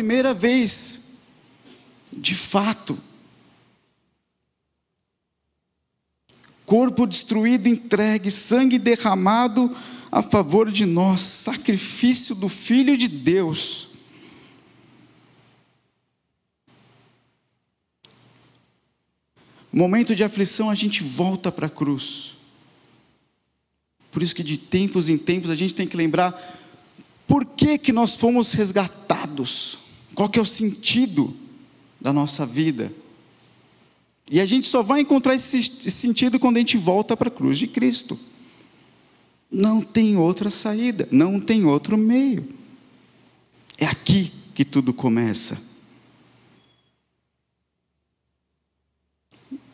primeira vez, de fato, corpo destruído, entregue, sangue derramado a favor de nós, sacrifício do Filho de Deus. Momento de aflição, a gente volta para a cruz. Por isso que de tempos em tempos a gente tem que lembrar por que, que nós fomos resgatados, qual que é o sentido da nossa vida. E a gente só vai encontrar esse sentido quando a gente volta para a cruz de Cristo. Não tem outra saída, não tem outro meio. É aqui que tudo começa.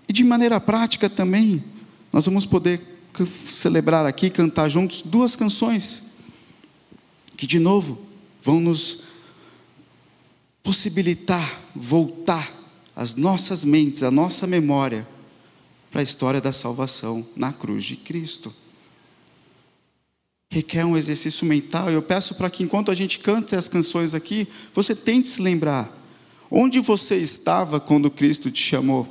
E de maneira prática também, nós vamos poder celebrar aqui, cantar juntos duas canções, que de novo vão nos possibilitar voltar as nossas mentes, a nossa memória para a história da salvação na cruz de Cristo. Requer um exercício mental. Eu peço para que enquanto a gente canta as canções aqui, você tente se lembrar onde você estava quando Cristo te chamou.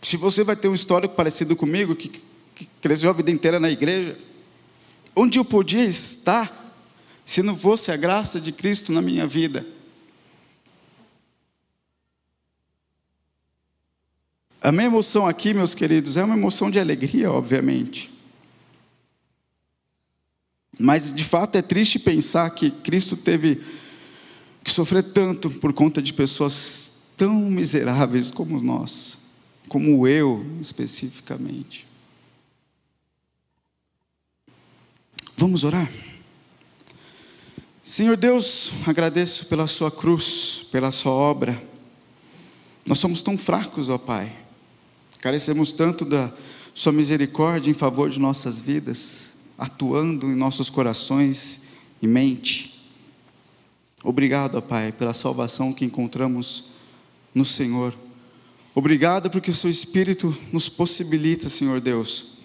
Se você vai ter um histórico parecido comigo, que, que cresceu a vida inteira na igreja, onde eu podia estar se não fosse a graça de Cristo na minha vida? A minha emoção aqui, meus queridos, é uma emoção de alegria, obviamente. Mas de fato é triste pensar que Cristo teve que sofrer tanto por conta de pessoas tão miseráveis como nós, como eu especificamente. Vamos orar? Senhor Deus, agradeço pela Sua cruz, pela Sua obra. Nós somos tão fracos, ó Pai. Carecemos tanto da Sua misericórdia em favor de nossas vidas, atuando em nossos corações e mente. Obrigado, ó Pai, pela salvação que encontramos no Senhor. Obrigado porque o Seu Espírito nos possibilita, Senhor Deus,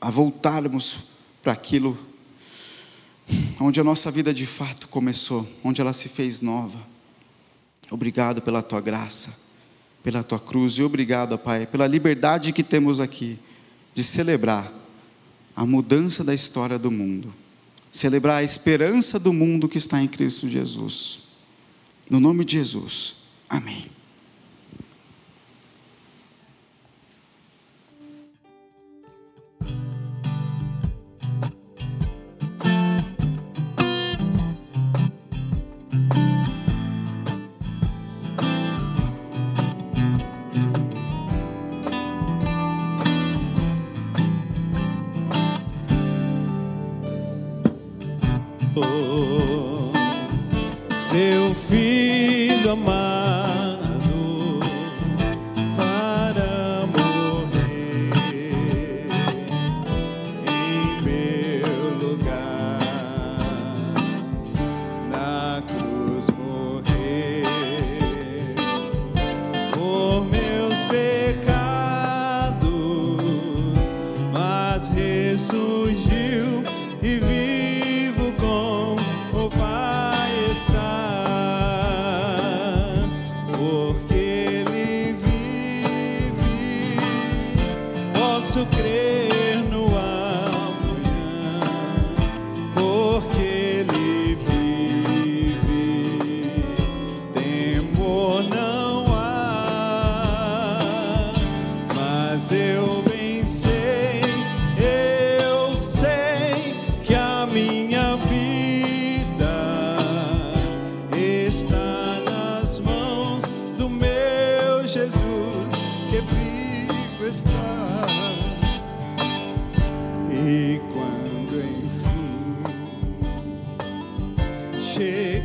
a voltarmos para aquilo onde a nossa vida de fato começou, onde ela se fez nova. Obrigado pela tua graça pela tua cruz e obrigado, Pai, pela liberdade que temos aqui de celebrar a mudança da história do mundo, celebrar a esperança do mundo que está em Cristo Jesus. No nome de Jesus, amém. Seu filho amado. posso crer. chega.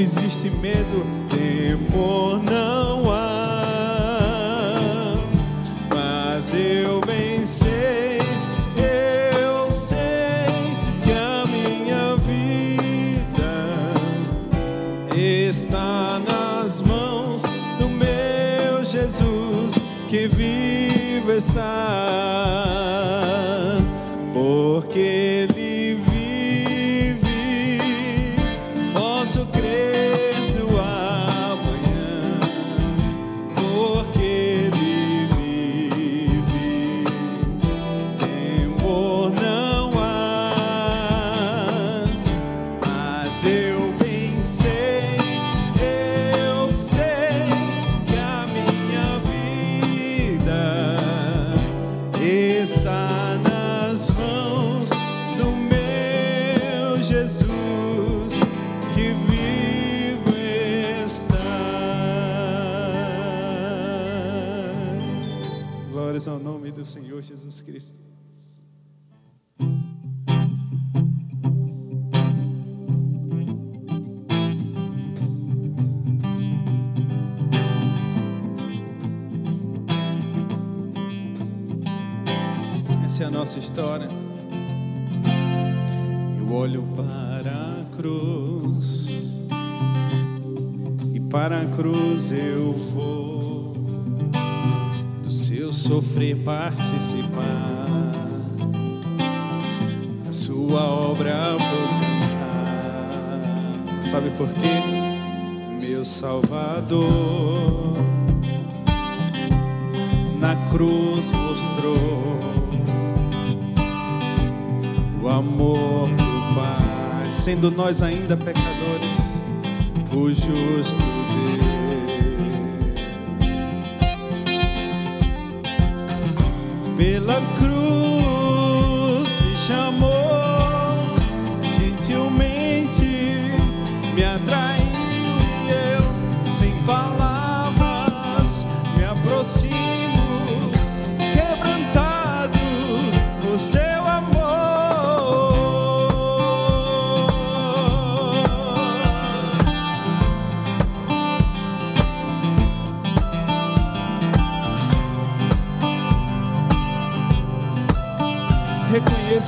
Não existe medo, temor não há. Mas eu sei, eu sei que a minha vida está nas mãos do meu Jesus que vive está. Nossa história. Eu olho para a cruz e para a cruz eu vou do seu sofrer participar. A sua obra vou cantar. Sabe por quê? Meu Salvador na cruz mostrou o amor do Pai, sendo nós ainda pecadores, o justo Deus. Pela cruz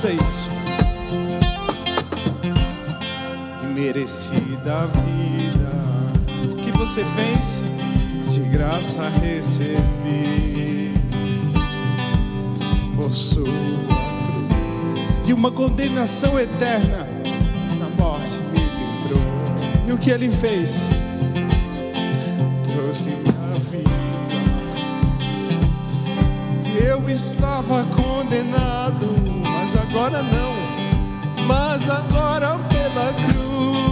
Reconheça isso. Imerecida a vida que você fez, de graça recebi. Por sua cruz, de uma condenação eterna, na morte me livrou. E o que ele fez? Trouxe minha vida. Eu estava condenado, agora não. Mas agora pela cruz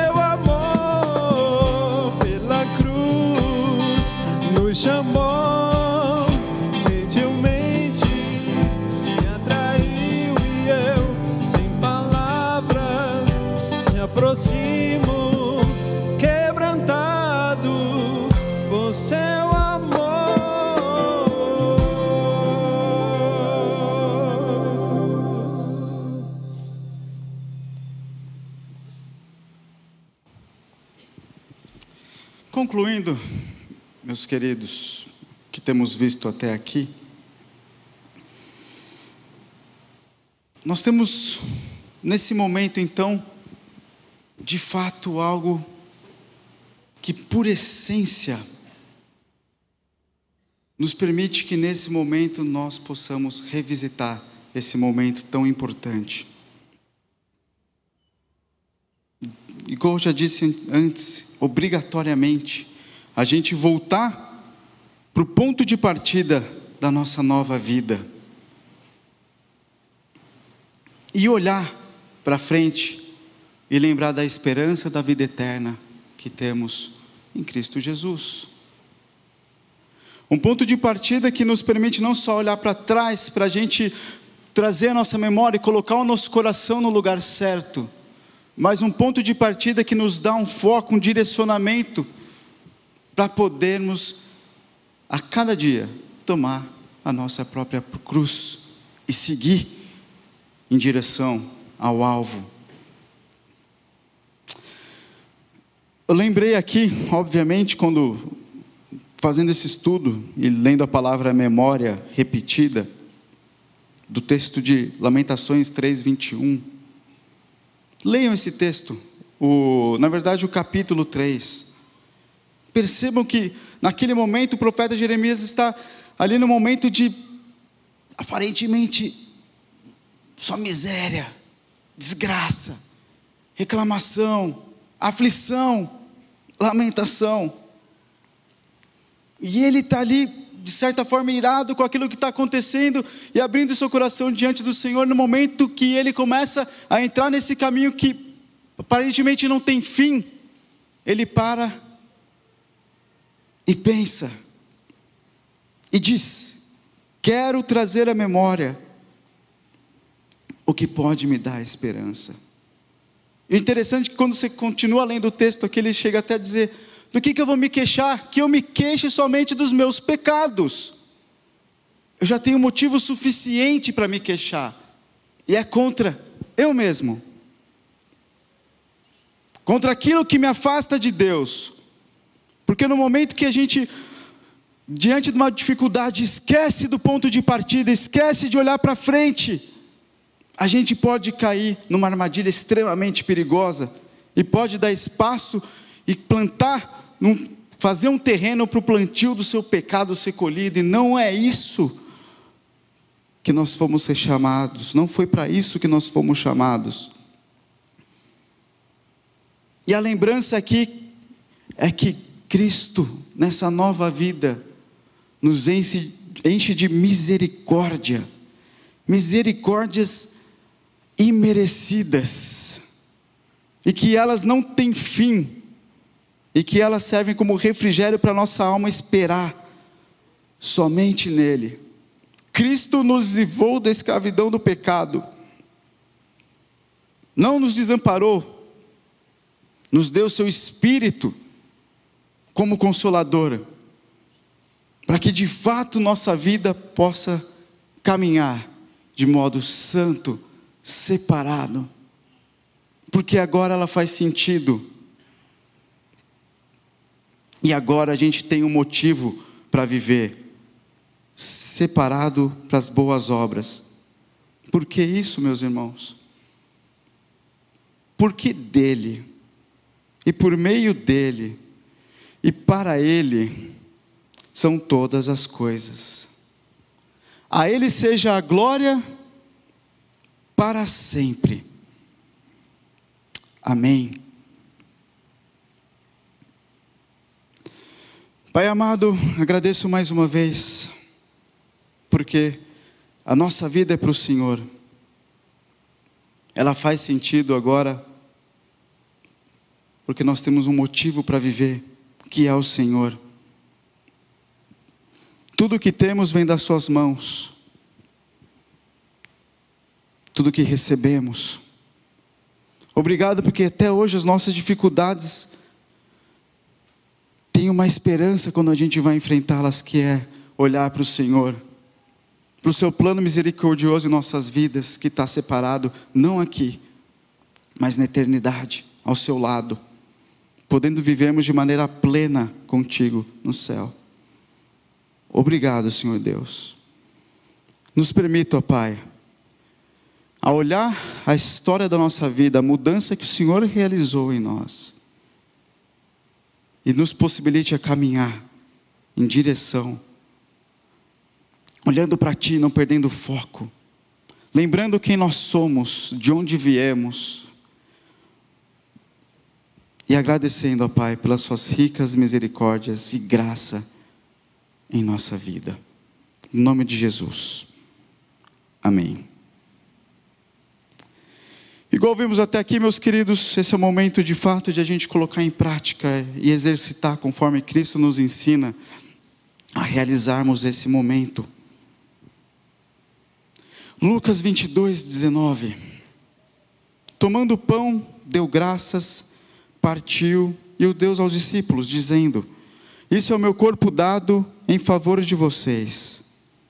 concluindo, meus queridos, que temos visto até aqui, nós temos nesse momento então, de fato, algo que por essência nos permite que nesse momento nós possamos revisitar esse momento tão importante. Como eu já disse antes, obrigatoriamente, a gente voltar para o ponto de partida da nossa nova vida. E olhar para frente e lembrar da esperança da vida eterna que temos em Cristo Jesus. Um ponto de partida que nos permite não só olhar para trás, para a gente trazer a nossa memória e colocar o nosso coração no lugar certo, mas um ponto de partida que nos dá um foco, um direcionamento, para podermos, a cada dia, tomar a nossa própria cruz e seguir em direção ao alvo. Eu lembrei aqui, obviamente, quando fazendo esse estudo e lendo a palavra memória repetida, do texto de Lamentações 3, 21. Leiam esse texto, o, na verdade, o capítulo 3. Percebam que, naquele momento, o profeta Jeremias está ali no momento de, aparentemente, só miséria, desgraça, reclamação, aflição, lamentação. E ele está ali, de certa forma, irado com aquilo que está acontecendo e abrindo seu coração diante do Senhor no momento que ele começa a entrar nesse caminho que aparentemente não tem fim. Ele para e pensa e diz: Quero trazer à memória o que pode me dar esperança. E interessante é que quando você continua lendo o texto aqui, ele chega até a dizer: Do que, que eu vou me queixar? Que eu me queixe somente dos meus pecados. Eu já tenho motivo suficiente para me queixar, e é contra eu mesmo, contra aquilo que me afasta de Deus, porque no momento que a gente, diante de uma dificuldade, esquece do ponto de partida, esquece de olhar para frente, a gente pode cair numa armadilha extremamente perigosa e pode dar espaço e plantar, fazer um terreno para o plantio do seu pecado ser colhido, e não é isso que nós fomos ser chamados, não foi para isso que nós fomos chamados. E a lembrança aqui é que Cristo, nessa nova vida, nos enche, enche de misericórdia, misericórdias imerecidas, e que elas não têm fim, e que elas servem como refrigério para nossa alma esperar somente nele. Cristo nos livrou da escravidão do pecado, não nos desamparou, nos deu seu Espírito como consoladora, para que de fato nossa vida possa caminhar de modo santo separado, porque agora ela faz sentido. E agora a gente tem um motivo para viver, separado para as boas obras. Por que isso, meus irmãos? Porque dele, e por meio dele, e para ele, são todas as coisas. A ele seja a glória para sempre. Amém. Pai amado, agradeço mais uma vez, porque a nossa vida é para o Senhor, ela faz sentido agora, porque nós temos um motivo para viver, que é o Senhor. Tudo que temos vem das Suas mãos tudo que recebemos. Obrigado porque até hoje as nossas dificuldades têm uma esperança quando a gente vai enfrentá-las, que é olhar para o Senhor, para o seu plano misericordioso em nossas vidas, que está separado, não aqui, mas na eternidade, ao seu lado. podendo vivermos de maneira plena contigo no céu. Obrigado, Senhor Deus. Nos permita, ó Pai, a olhar a história da nossa vida, a mudança que o Senhor realizou em nós, e nos possibilite a caminhar em direção, olhando para Ti, não perdendo foco, lembrando quem nós somos, de onde viemos, e agradecendo, ó Pai, pelas Suas ricas misericórdias e graça em nossa vida. Em nome de Jesus. Amém. Igual vimos até aqui, meus queridos, esse é o momento de fato de a gente colocar em prática e exercitar conforme Cristo nos ensina a realizarmos esse momento. Lucas 22, 19. Tomando o pão, deu graças, partiu e o deu aos discípulos, dizendo: Isso é o meu corpo dado em favor de vocês.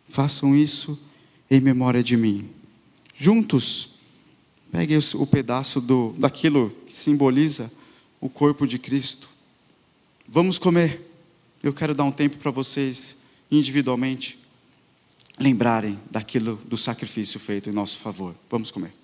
Façam isso em memória de mim. Juntos, Pegue o pedaço do, daquilo que simboliza o corpo de Cristo. Vamos comer. Eu quero dar um tempo para vocês, individualmente, lembrarem daquilo do sacrifício feito em nosso favor. Vamos comer.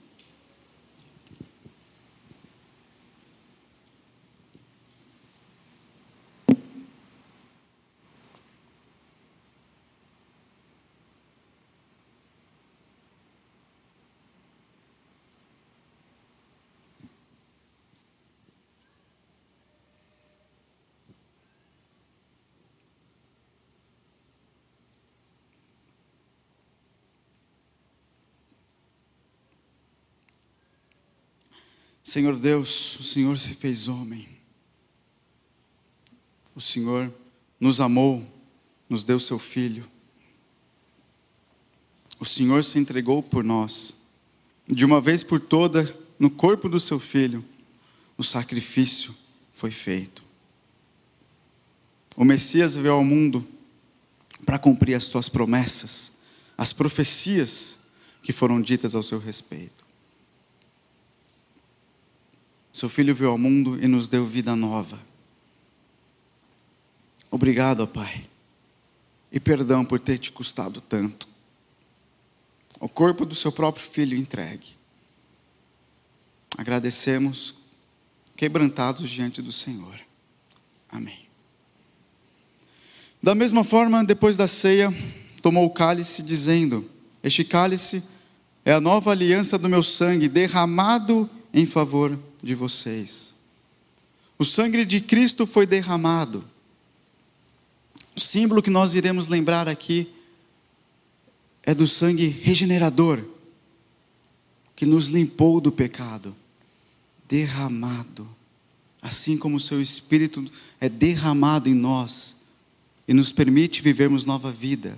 Senhor Deus, o Senhor se fez homem. O Senhor nos amou, nos deu seu filho. O Senhor se entregou por nós. De uma vez por toda, no corpo do seu filho, o sacrifício foi feito. O Messias veio ao mundo para cumprir as tuas promessas, as profecias que foram ditas ao seu respeito. Seu filho veio ao mundo e nos deu vida nova. Obrigado, Pai. E perdão por ter te custado tanto. O corpo do seu próprio filho entregue. Agradecemos, quebrantados diante do Senhor. Amém. Da mesma forma, depois da ceia, tomou o cálice, dizendo: Este cálice é a nova aliança do meu sangue, derramado em favor de vocês. O sangue de Cristo foi derramado. O símbolo que nós iremos lembrar aqui é do sangue regenerador, que nos limpou do pecado, derramado, assim como o seu Espírito é derramado em nós e nos permite vivermos nova vida.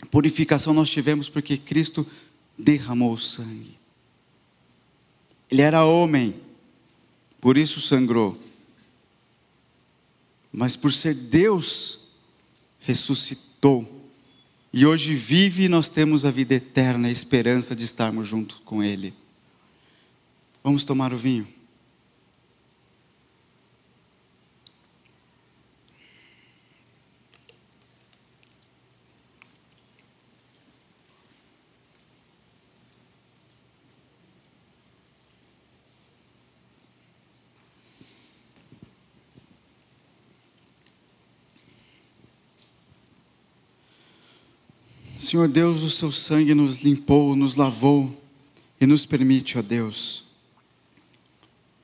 A purificação nós tivemos porque Cristo derramou o sangue. Ele era homem, por isso sangrou. Mas por ser Deus, ressuscitou. E hoje vive e nós temos a vida eterna, a esperança de estarmos junto com Ele. Vamos tomar o vinho. Senhor Deus, o seu sangue nos limpou, nos lavou e nos permite, ó Deus,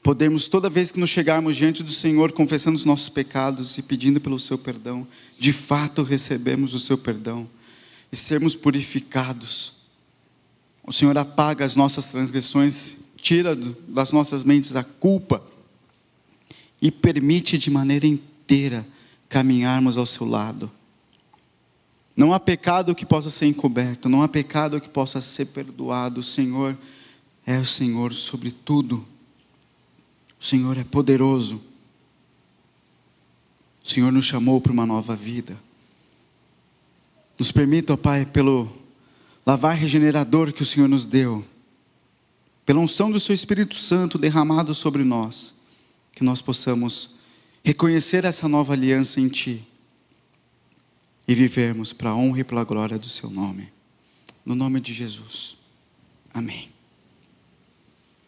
podemos toda vez que nos chegarmos diante do Senhor, confessando os nossos pecados e pedindo pelo seu perdão, de fato recebemos o seu perdão e sermos purificados. O Senhor apaga as nossas transgressões, tira das nossas mentes a culpa e permite de maneira inteira caminharmos ao seu lado. Não há pecado que possa ser encoberto, não há pecado que possa ser perdoado. O Senhor é o Senhor sobre tudo. O Senhor é poderoso. O Senhor nos chamou para uma nova vida. Nos permita, ó Pai, pelo lavar regenerador que o Senhor nos deu, pela unção do Seu Espírito Santo derramado sobre nós, que nós possamos reconhecer essa nova aliança em Ti e vivermos para a honra e para a glória do Seu nome. No nome de Jesus. Amém.